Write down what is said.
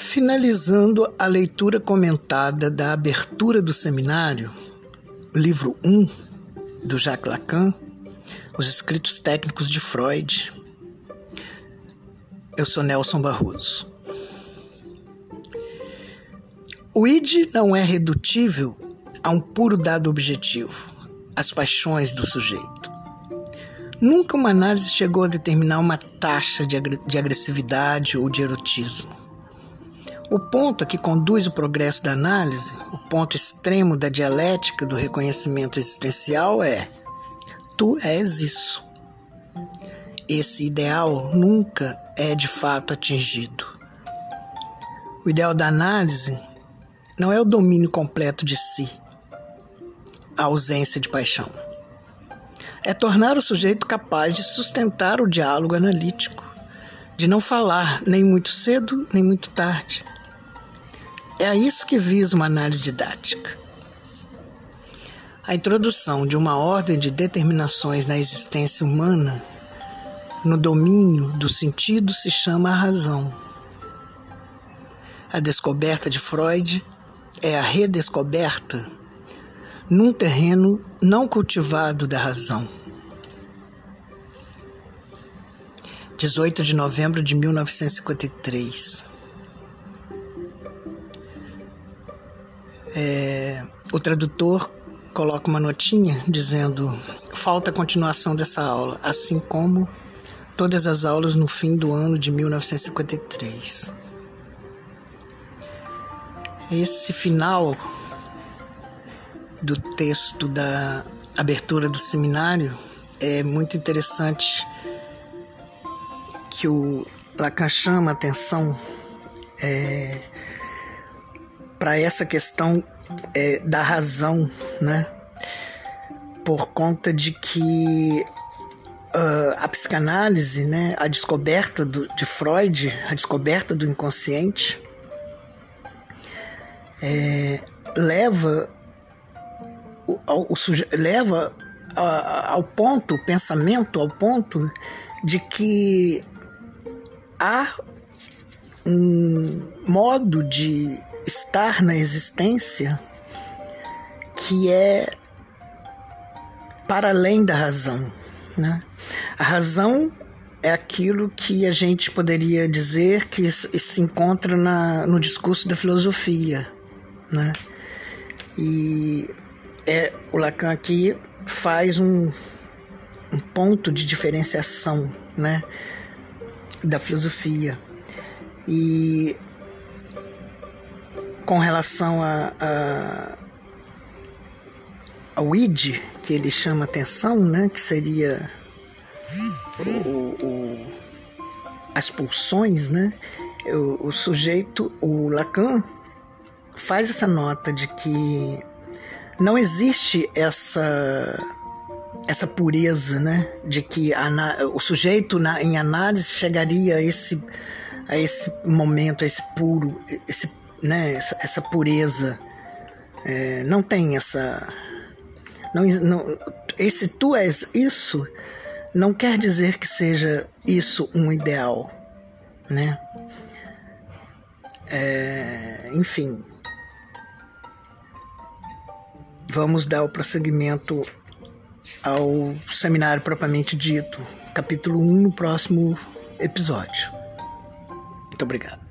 Finalizando a leitura comentada da abertura do seminário, livro 1 do Jacques Lacan, Os Escritos Técnicos de Freud, eu sou Nelson Barroso. O id não é redutível a um puro dado objetivo, as paixões do sujeito. Nunca uma análise chegou a determinar uma taxa de, agressividade ou de erotismo. O ponto a que conduz o progresso da análise, o ponto extremo da dialética do reconhecimento existencial é: tu és isso. Esse ideal nunca é de fato atingido. O ideal da análise não é o domínio completo de si, a ausência de paixão. É tornar o sujeito capaz de sustentar o diálogo analítico, de não falar nem muito cedo nem muito tarde é a isso que visa uma análise didática. A introdução de uma ordem de determinações na existência humana, no domínio do sentido, se chama a razão. A descoberta de Freud é a redescoberta num terreno não cultivado da razão. 18 de novembro de 1953. É, o tradutor coloca uma notinha dizendo: falta a continuação dessa aula, assim como todas as aulas no fim do ano de 1953. Esse final do texto da abertura do seminário é muito interessante que o Lacan chama atenção é, para essa questão é, da razão, né? Por conta de que uh, a psicanálise, né, a descoberta do, de Freud, a descoberta do inconsciente, é, leva ao, ao, leva ao ponto, o pensamento ao ponto de que há um modo de estar na existência que é para além da razão. Né? A razão é aquilo que a gente poderia dizer que se encontra na, no discurso da filosofia. Né? E é, o Lacan aqui faz um, um ponto de diferenciação né, da filosofia. E com relação a, a, ao id, que ele chama atenção, né, que seria o, o, as pulsões, né, o, o sujeito, o Lacan, faz essa nota de que não existe essa essa pureza, né, de que a, o sujeito na, em análise chegaria a esse a esse momento, a esse puro, esse né, essa, essa pureza. É, não tem essa. Não, não, esse tu és isso não quer dizer que seja isso um ideal, né? É, enfim, vamos dar o prosseguimento ao seminário propriamente dito, capítulo 1, no próximo episódio. Muito obrigado.